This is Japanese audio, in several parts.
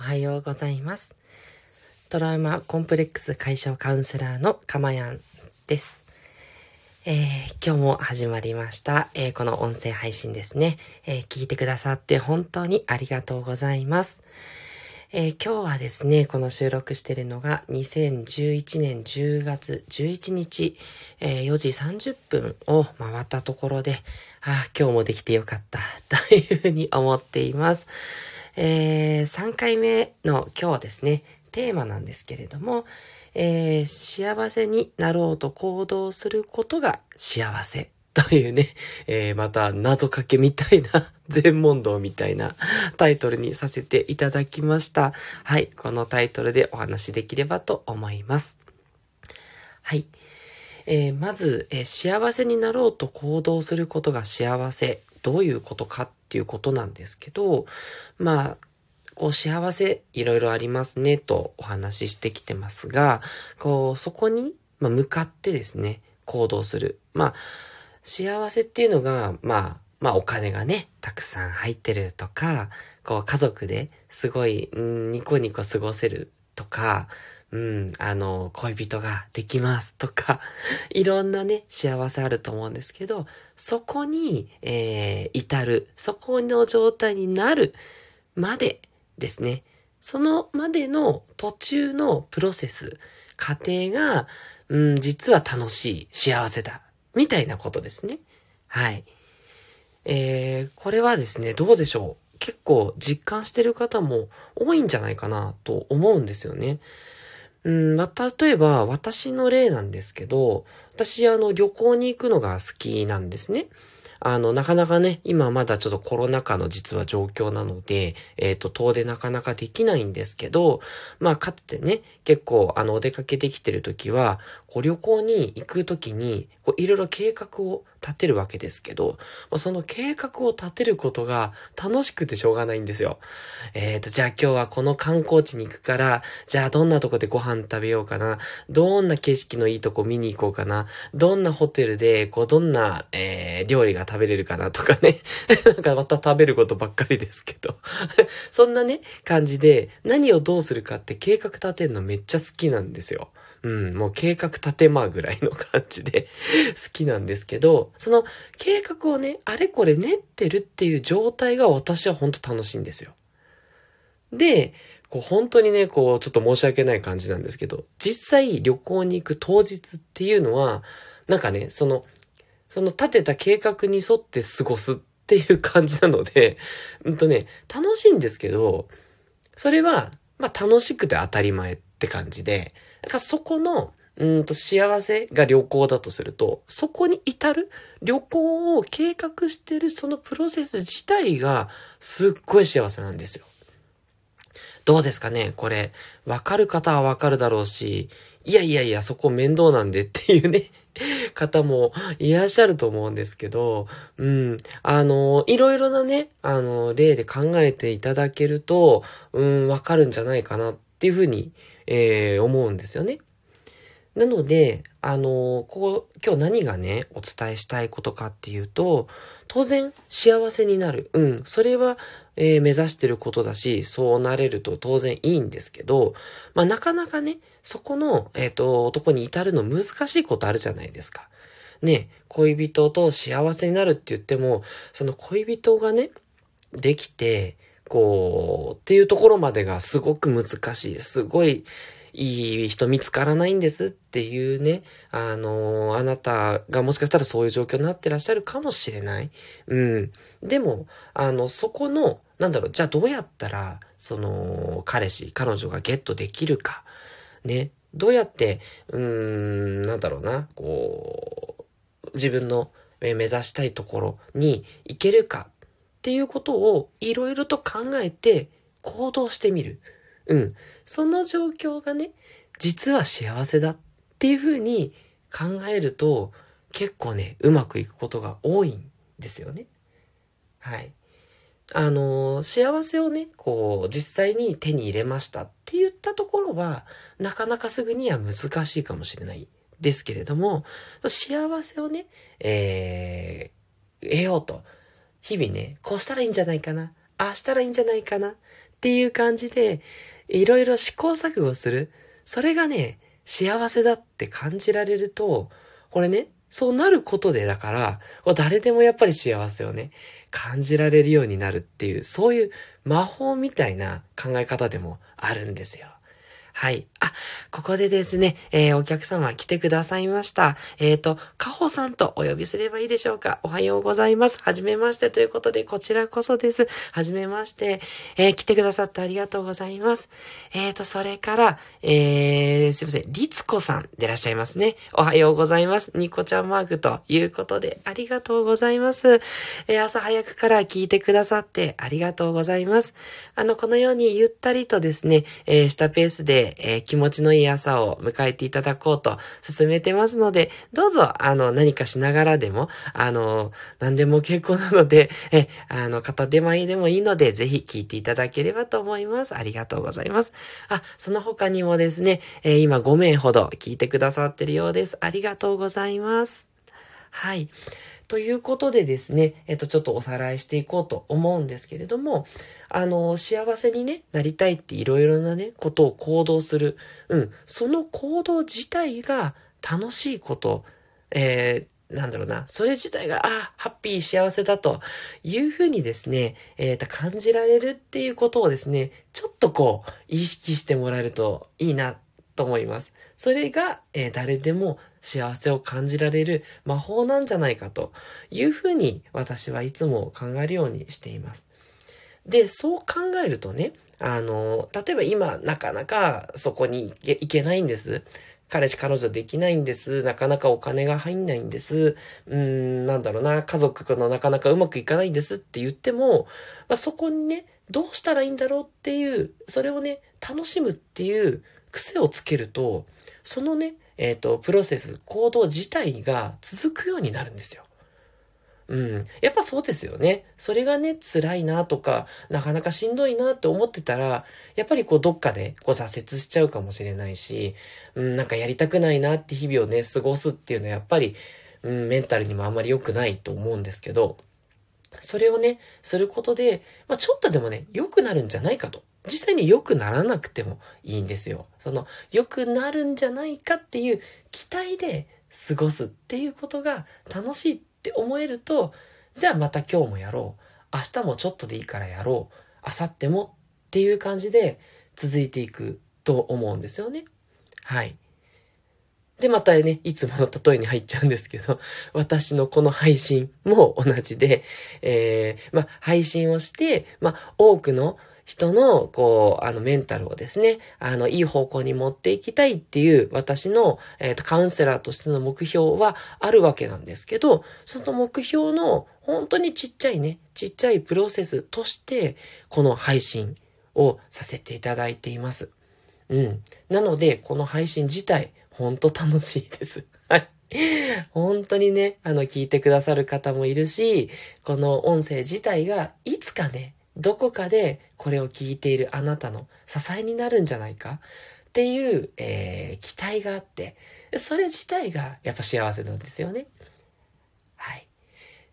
おはようございます。トラウマコンプレックス解消カウンセラーのかまやんです。えー、今日も始まりました、えー、この音声配信ですね、えー、聞いてくださって本当にありがとうございます。え今日はですね、この収録してるのが2011年10月11日、え4時30分を回ったところで、あ今日もできてよかった、というふうに思っています。え3回目の今日ですね、テーマなんですけれども、えー、幸せになろうと行動することが幸せというね、えー、また謎かけみたいな、全問答みたいなタイトルにさせていただきました。はい、このタイトルでお話しできればと思います。はい。えー、まず、えー、幸せになろうと行動することが幸せ。どういうことかっていうことなんですけど、まあ、こう幸せいろいろありますねとお話ししてきてますが、こう、そこに、向かってですね、行動する。まあ、幸せっていうのが、まあ、まあお金がね、たくさん入ってるとか、こう家族ですごい、ニコニコ過ごせるとか、うん、あの、恋人ができますとか、いろんなね、幸せあると思うんですけど、そこに、えー、至る、そこの状態になるまでですね。そのまでの途中のプロセス、過程が、うん、実は楽しい、幸せだみたいなことですね。はい。えー、これはですね、どうでしょう結構実感してる方も多いんじゃないかなと思うんですよね。うん、例えば私の例なんですけど、私あの旅行に行くのが好きなんですね。あの、なかなかね、今まだちょっとコロナ禍の実は状況なので、えっ、ー、と、遠出なかなかできないんですけど、まあ、かつてね、結構、あの、お出かけできてる時は、こう、旅行に行く時に、こう、いろいろ計画を立てるわけですけど、まあ、その計画を立てることが楽しくてしょうがないんですよ。えっ、ー、と、じゃあ今日はこの観光地に行くから、じゃあどんなとこでご飯食べようかな？どんな景色のいいとこ見に行こうかな？どんなホテルで、こう、どんな、えー、料理が食べれるかな？とかね。なんかまた食べることばっかりですけど。そんなね、感じで、何をどうするかって計画立てるのめっちゃ好きなんですよ。うん、もう計画立てまぐらいの感じで好きなんですけど、その計画をね、あれこれ練ってるっていう状態が私は本当楽しいんですよ。で、こう本当にね、こうちょっと申し訳ない感じなんですけど、実際旅行に行く当日っていうのは、なんかね、その、その立てた計画に沿って過ごすっていう感じなので、うんとね、楽しいんですけど、それは、まあ楽しくて当たり前って感じで、だからそこの、うんと幸せが旅行だとすると、そこに至る旅行を計画してるそのプロセス自体がすっごい幸せなんですよ。どうですかね？これ、わかる方はわかるだろうし、いやいやいや、そこ面倒なんでっていうね、方もいらっしゃると思うんですけど、うん、あの、いろいろなね、あの、例で考えていただけると、うん、わかるんじゃないかなっていうふうにえー、思うんですよね。なので、あの、ここ、今日何がね、お伝えしたいことかっていうと、当然幸せになる。うん。それは、えー、目指してることだし、そうなれると当然いいんですけど、まあ、なかなかね、そこの、えっ、ー、と、男に至るの難しいことあるじゃないですか。ね、恋人と幸せになるって言っても、その恋人がね、できて、こう、っていうところまでがすごく難しい。すごい、いい人見つからないんですっていうね、あのあなたがもしかしたらそういう状況になってらっしゃるかもしれない。うん。でも、あの、そこの、なんだろう、じゃあどうやったら、その、彼氏、彼女がゲットできるか。ね。どうやって、うーん、なんだろうな、こう、自分の目指したいところに行けるかっていうことをいろいろと考えて行動してみる。うん。その状況がね、実は幸せだっていうふうに考えると結構ね、うまくいくことが多いんですよね。はい。あの、幸せをね、こう、実際に手に入れましたって言ったところは、なかなかすぐには難しいかもしれないですけれども、幸せをね、えー、得ようと日々ね、こうしたらいいんじゃないかな、ああしたらいいんじゃないかなっっていう感じで、いろいろ試行錯誤する。それがね、幸せだって感じられると、これね、そうなることでだから、誰でもやっぱり幸せをね、感じられるようになるっていう、そういう魔法みたいな考え方でもあるんですよ。はい。あ、ここでですね、えー、お客様来てくださいました。えっ、ー、と、かほさんとお呼びすればいいでしょうか？おはようございます。はじめましてということで、こちらこそです。はじめまして。えー、来てくださってありがとうございます。えっ、と、それから、えー、すいません、りつこさんでいらっしゃいますね。おはようございます。ニコちゃんマークということで、ありがとうございます。え朝早くから聞いてくださってありがとうございます。あの、このようにゆったりとですね、えしたペースでえー、気持ちのいい朝を迎えていただこうと進めてますので、どうぞ、あの、何かしながらでも、あの、何でも結構なので、え、あの、片手前でもいいので、ぜひ聞いていただければと思います。ありがとうございます。あ、その他にもですね、えー、今5名ほど聞いてくださってるようです。ありがとうございます。はい。ということでですね、えっと、ちょっとおさらいしていこうと思うんですけれども、あの、幸せにね、なりたいっていろいろなね、ことを行動する。うん。その行動自体が楽しいこと、えー、なんだろうな、それ自体が、あ、ハッピー幸せだというふうにですね、えー、感じられるっていうことをですね、ちょっとこう、意識してもらえるといいなと思います。それが、えー、誰でも幸せを感じられる魔法なんじゃないかというふうに私はいつも考えるようにしています。で、そう考えるとね、あの、例えば今なかなかそこに行けないんです。彼氏彼女できないんです。なかなかお金が入んないんです。うーん、なんだろうな、家族のなかなかうまくいかないんですって言っても、まあ、そこにね、どうしたらいいんだろうっていう、それをね、楽しむっていう癖をつけると、そのね、えっ、ー、と、プロセス、行動自体が続くようになるんですよ。うん。やっぱそうですよね。それがね、辛いなとか、なかなかしんどいなって思ってたら、やっぱりこうどっかでこう挫折しちゃうかもしれないし、うん、なんかやりたくないなって日々をね、過ごすっていうのはやっぱり、うん、メンタルにもあんまり良くないと思うんですけど、それをね、することで、まあ、ちょっとでもね、良くなるんじゃないかと。実際に良くならなくてもいいんですよ。その、良くなるんじゃないかっていう期待で過ごすっていうことが楽しいって思えると、じゃあまた今日もやろう。明日もちょっとでいいからやろう。明後日もっていう感じで続いていくと思うんですよね。はい。で、またね、いつもの例えに入っちゃうんですけど、私のこの配信も同じで、えー、まあ、配信をして、まあ、多くの人の、こう、あの、メンタルをですね、あの、いい方向に持っていきたいっていう、私の、えっ、ー、と、カウンセラーとしての目標はあるわけなんですけど、その目標の、本当にちっちゃいね、ちっちゃいプロセスとして、この配信をさせていただいています。うん。なので、この配信自体、本当楽しいです。はい。本当にね、あの、聞いてくださる方もいるし、この音声自体がいつかね、どこかでこれを聞いているあなたの支えになるんじゃないか？っていう、えー、期待があって、それ自体がやっぱ幸せなんですよね。はい。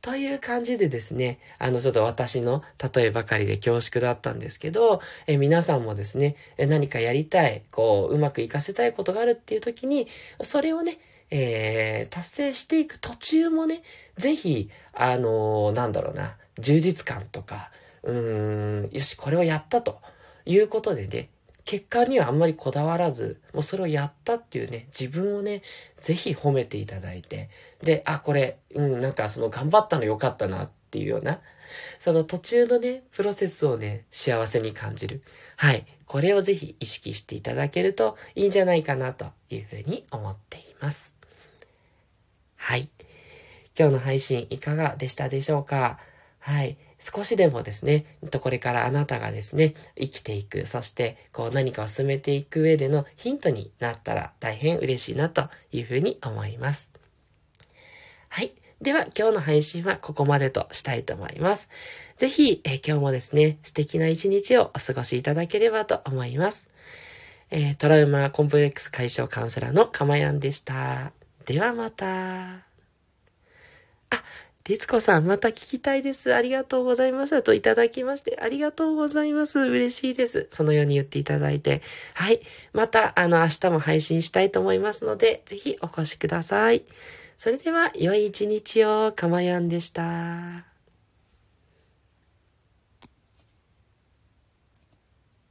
という感じでですね、あの、ちょっと私の例えばかりで恐縮だったんですけど、え皆さんもですね、何かやりたい、こう、うまくいかせたいことがあるっていう時に、それをね、えー、達成していく途中もね、ぜひ、あのー、なんだろうな、充実感とか、うーん、よし、これをやったということでね、結果にはあんまりこだわらず、もうそれをやったっていうね、自分をね、ぜひ褒めていただいて、で、あ、これ、うん、なんかその頑張ったのよかったなっていうような、その途中のね、プロセスをね、幸せに感じる。はい。これをぜひ意識していただけるといいんじゃないかなというふうに思っています。はい。今日の配信いかがでしたでしょうか？はい。少しでもですね、とこれからあなたがですね、生きていく、そしてこう何かを進めていく上でのヒントになったら大変嬉しいなというふうに思います。はい。では今日の配信はここまでとしたいと思います。ぜひ、え今日もですね、素敵な一日をお過ごしいただければと思います。えー、トラウマコンプレックス解消カウンセラーのかまやんでした。ではまた。あ、律子さん、また聞きたいです。ありがとうございました。といただきまして、ありがとうございます。嬉しいです。そのように言っていただいて。はい。また、あの、明日も配信したいと思いますので、ぜひお越しください。それでは、良い一日を、かまやんでした。